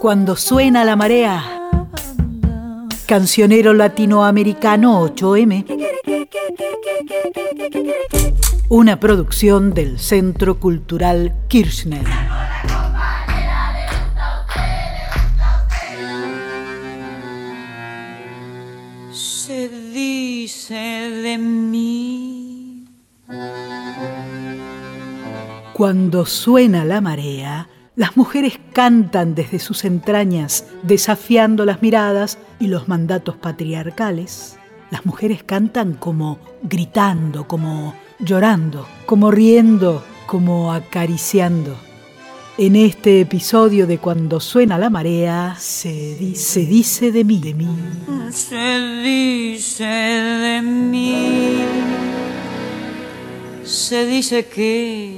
Cuando suena la marea. Cancionero latinoamericano 8M. Una producción del Centro Cultural Kirchner. Se dice de mí. Cuando suena la marea, las mujeres cantan desde sus entrañas, desafiando las miradas y los mandatos patriarcales. Las mujeres cantan como gritando, como llorando, como riendo, como acariciando. En este episodio de Cuando suena la marea, se dice, se dice de mí, de mí. Se dice de mí. Se dice que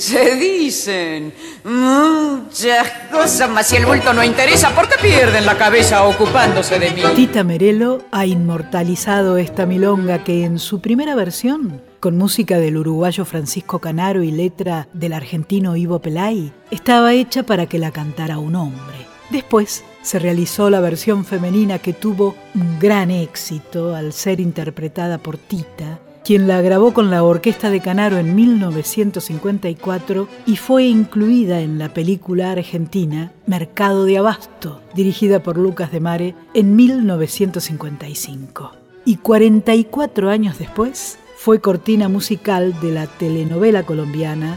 Se dicen muchas cosas, mas si el bulto no interesa, ¿por qué pierden la cabeza ocupándose de mí? Tita Merelo ha inmortalizado esta milonga que en su primera versión, con música del uruguayo Francisco Canaro y letra del argentino Ivo Pelay, estaba hecha para que la cantara un hombre. Después se realizó la versión femenina que tuvo un gran éxito al ser interpretada por Tita quien la grabó con la Orquesta de Canaro en 1954 y fue incluida en la película argentina Mercado de Abasto, dirigida por Lucas de Mare en 1955. Y 44 años después fue cortina musical de la telenovela colombiana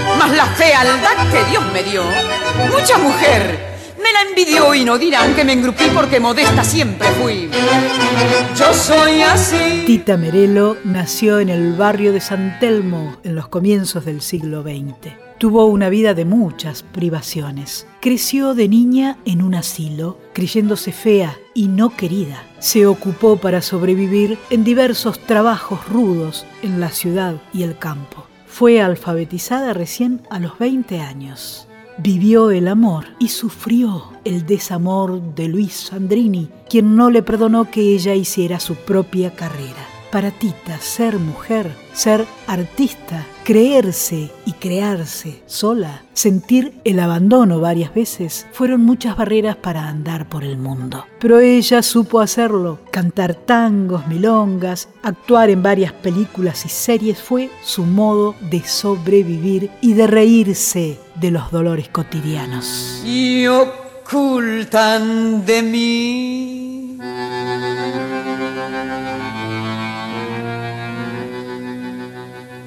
la fealdad que Dios me dio, mucha mujer me la envidió y no dirán que me engrupí porque modesta siempre fui. Yo soy así. Tita Merelo nació en el barrio de San Telmo en los comienzos del siglo XX. Tuvo una vida de muchas privaciones. Creció de niña en un asilo, creyéndose fea y no querida. Se ocupó para sobrevivir en diversos trabajos rudos en la ciudad y el campo. Fue alfabetizada recién a los 20 años. Vivió el amor y sufrió el desamor de Luis Sandrini, quien no le perdonó que ella hiciera su propia carrera. Para Tita, ser mujer, ser artista, creerse y crearse sola, sentir el abandono varias veces, fueron muchas barreras para andar por el mundo. Pero ella supo hacerlo. Cantar tangos, milongas, actuar en varias películas y series fue su modo de sobrevivir y de reírse de los dolores cotidianos. Y ocultan de mí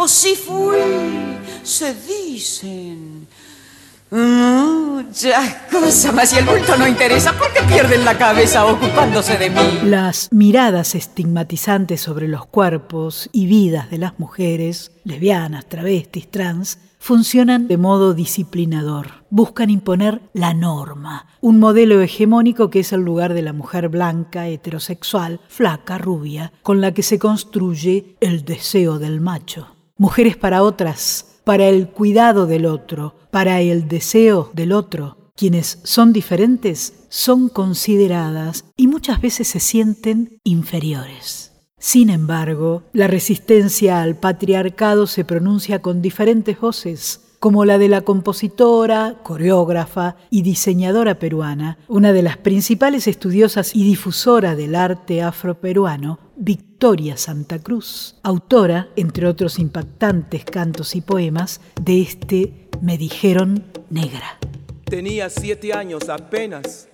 o si fui, se dicen muchas cosas, mas si el bulto no interesa, ¿por qué pierden la cabeza ocupándose de mí? Las miradas estigmatizantes sobre los cuerpos y vidas de las mujeres, lesbianas, travestis, trans, funcionan de modo disciplinador. Buscan imponer la norma, un modelo hegemónico que es el lugar de la mujer blanca, heterosexual, flaca, rubia, con la que se construye el deseo del macho. Mujeres para otras, para el cuidado del otro, para el deseo del otro. Quienes son diferentes son consideradas y muchas veces se sienten inferiores. Sin embargo, la resistencia al patriarcado se pronuncia con diferentes voces, como la de la compositora, coreógrafa y diseñadora peruana, una de las principales estudiosas y difusora del arte afroperuano, Victoria Santa Cruz, autora, entre otros impactantes cantos y poemas, de este Me dijeron negra. Tenía siete años apenas,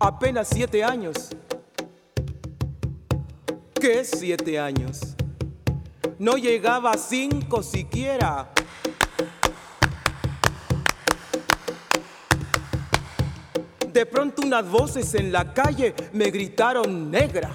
apenas siete años ¿Qué siete años? No llegaba a cinco siquiera. De pronto unas voces en la calle me gritaron negra.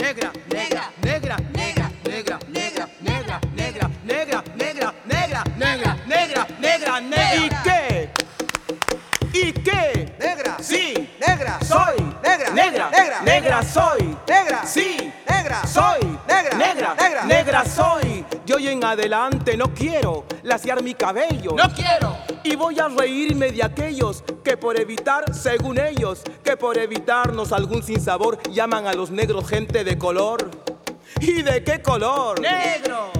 Negra, negra, negra, negra, negra, negra, negra, negra, negra, negra, negra, negra, negra, negra, negra. ¿Y qué? ¿Y qué? Negra. Sí. Negra. Soy. Negra. Negra. Negra. Negra soy. Negra. Sí. Negra. Soy. Negra. Negra. Negra. Negra soy. De hoy en adelante no quiero laciar mi cabello. No quiero. Y voy a reírme de aquellos que por evitar, según ellos, que por evitarnos algún sinsabor llaman a los negros gente de color. ¿Y de qué color? Negro.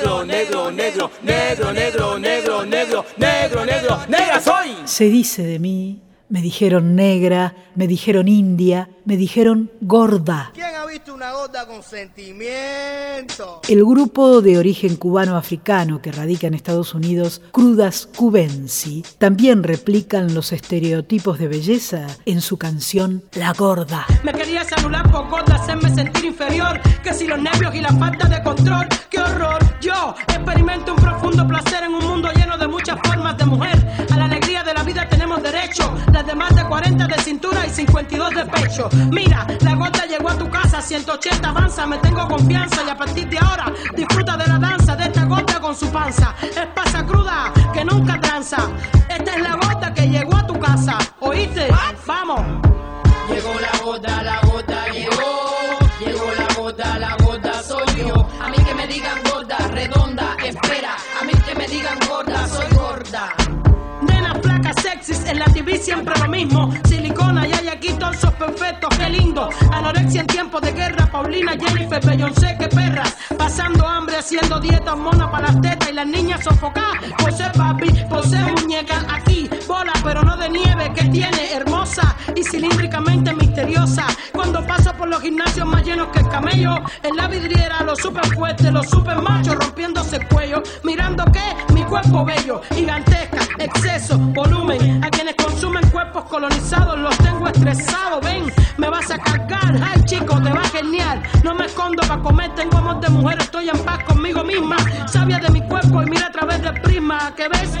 negro, negro, negro, negro, negro, negro, negro, negro, negra soy. Se dice de mí, me dijeron negra, me dijeron india, me dijeron gorda. ¿Quién ha visto una gorda con sentimiento? El grupo de origen cubano-africano que radica en Estados Unidos, Crudas Cubensi, también replican los estereotipos de belleza en su canción La Gorda. Me querías anular por gorda, hacerme sentir inferior. Que si los nervios y la falta de control, qué horror. Yo experimento un profundo placer en un mundo lleno de muchas formas de mujer. A la alegría de la vida tenemos derecho. Las de más de 40 de cintura y 52 de pecho. Mira, la gorda llegó a tu casa, 180 avanza, me tengo confianza y a partir de ahora disfruta de la danza de esta gorda con su panza. Es pasa cruda que nunca tranza. Digan gorda, soy gorda. En la TV siempre lo mismo. Silicona y hay aquí torsos perfectos, qué lindo. Anorexia en tiempos de guerra, Paulina, Jennifer, Beyoncé, qué perras. Pasando hambre, haciendo dieta, mona para las tetas y las niñas sofocadas. Por ser papi, por ser muñeca, aquí, bola, pero no de nieve, que tiene, hermosa y cilíndricamente misteriosa. Cuando paso por los gimnasios más llenos que el camello, en la vidriera, los super fuertes, los super machos rompiéndose el cuello. Mirando que mi cuerpo bello, gigantesca, exceso, volumen. A quienes consumen cuerpos colonizados los tengo estresados. Ven, me vas a cargar. Ay, chico, te va genial. No me escondo para comer, tengo amor de mujer, estoy en paz conmigo misma. Sabia de mi cuerpo y mira a través del prisma que ves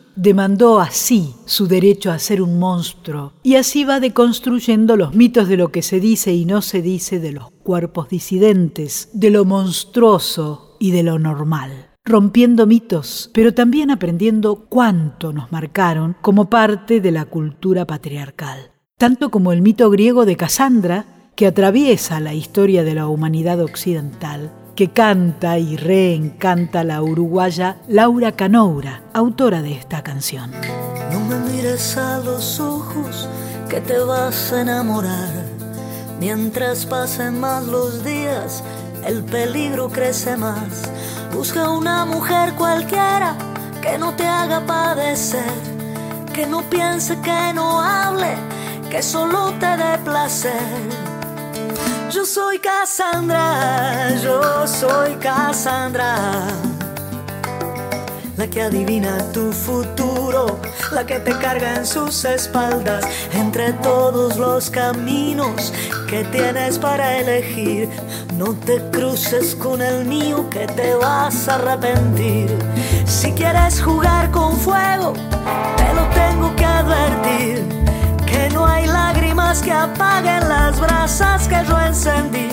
demandó así su derecho a ser un monstruo y así va deconstruyendo los mitos de lo que se dice y no se dice de los cuerpos disidentes, de lo monstruoso y de lo normal rompiendo mitos, pero también aprendiendo cuánto nos marcaron como parte de la cultura patriarcal, tanto como el mito griego de Casandra, que atraviesa la historia de la humanidad occidental, que canta y reencanta la uruguaya Laura Canoura, autora de esta canción. No me mires a los ojos que te vas a enamorar. Mientras pasen más los días, el peligro crece más. Busca una mujer cualquiera que no te haga padecer, que no piense, que no hable, que solo te dé placer yo soy Cassandra, yo soy Cassandra. La que adivina tu futuro, la que te carga en sus espaldas entre todos los caminos que tienes para elegir. No te cruces con el mío que te vas a arrepentir. Si quieres jugar con fuego, te lo tengo que advertir que no hay lágrimas que apaguen las brasas que yo encendí.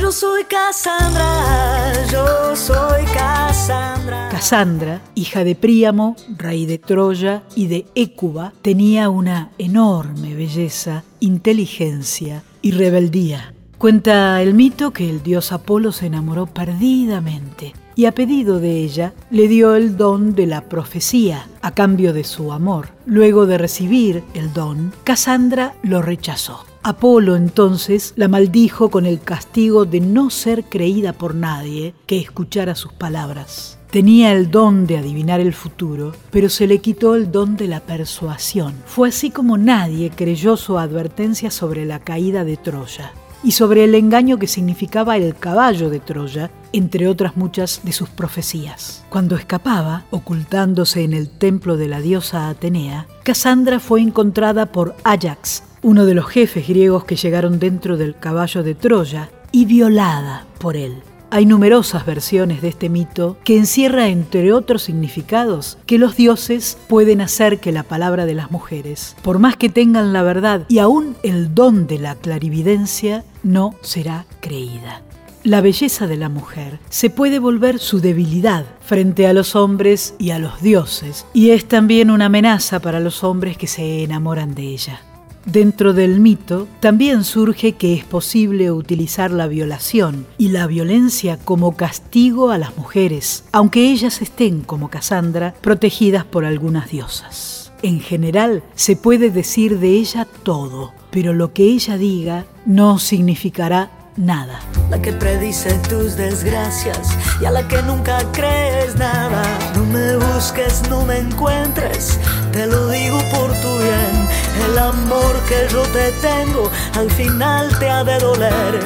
Yo soy Cassandra, yo soy Cassandra. Cassandra, hija de Príamo, rey de Troya y de Écuba, tenía una enorme belleza, inteligencia y rebeldía. Cuenta el mito que el dios Apolo se enamoró perdidamente y a pedido de ella le dio el don de la profecía a cambio de su amor. Luego de recibir el don, Cassandra lo rechazó. Apolo entonces la maldijo con el castigo de no ser creída por nadie que escuchara sus palabras. Tenía el don de adivinar el futuro, pero se le quitó el don de la persuasión. Fue así como nadie creyó su advertencia sobre la caída de Troya y sobre el engaño que significaba el caballo de Troya, entre otras muchas de sus profecías. Cuando escapaba, ocultándose en el templo de la diosa Atenea, Casandra fue encontrada por Ajax, uno de los jefes griegos que llegaron dentro del caballo de Troya, y violada por él. Hay numerosas versiones de este mito que encierra, entre otros significados, que los dioses pueden hacer que la palabra de las mujeres, por más que tengan la verdad y aún el don de la clarividencia, no será creída. La belleza de la mujer se puede volver su debilidad frente a los hombres y a los dioses, y es también una amenaza para los hombres que se enamoran de ella. Dentro del mito también surge que es posible utilizar la violación y la violencia como castigo a las mujeres, aunque ellas estén, como Cassandra, protegidas por algunas diosas. En general, se puede decir de ella todo, pero lo que ella diga no significará nada. La que predice tus desgracias y a la que nunca crees nada. No me busques, no me encuentres, te lo digo por tu bien. El amor que yo te tengo al final te ha de doler.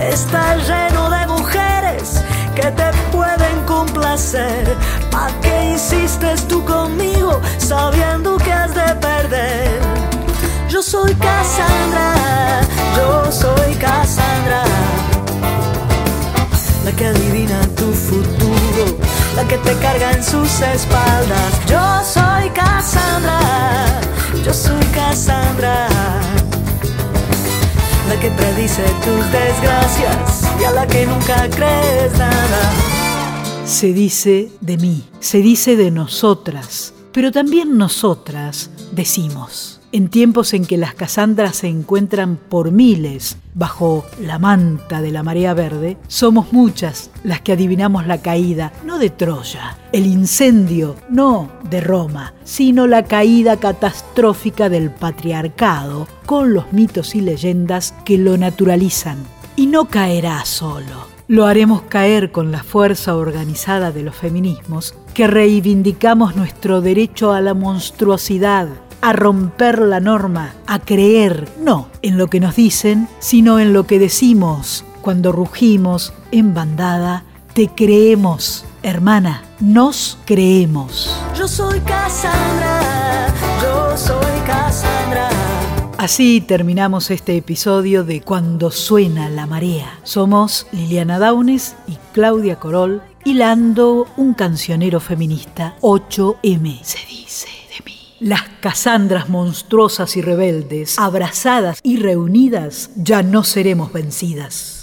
Está lleno de mujeres que te pueden complacer. ¿Para qué insistes tú conmigo sabiendo que has de perder? Yo soy Cassandra, yo soy Cassandra, la que adivina tu futuro, la que te carga en sus espaldas. Yo soy Cassandra, yo soy Cassandra, la que predice tus desgracias y a la que nunca crees nada. Se dice de mí, se dice de nosotras, pero también nosotras decimos. En tiempos en que las Casandras se encuentran por miles bajo la manta de la marea verde, somos muchas las que adivinamos la caída, no de Troya, el incendio, no de Roma, sino la caída catastrófica del patriarcado, con los mitos y leyendas que lo naturalizan. Y no caerá solo. Lo haremos caer con la fuerza organizada de los feminismos que reivindicamos nuestro derecho a la monstruosidad, a romper la norma, a creer no en lo que nos dicen, sino en lo que decimos. Cuando rugimos en bandada, te creemos, hermana, nos creemos. Yo soy Cassandra, yo soy Cassandra. Así terminamos este episodio de Cuando suena la marea. Somos Liliana Daunes y Claudia Corol, hilando un cancionero feminista 8M. Se dice. Las Casandras monstruosas y rebeldes, abrazadas y reunidas, ya no seremos vencidas.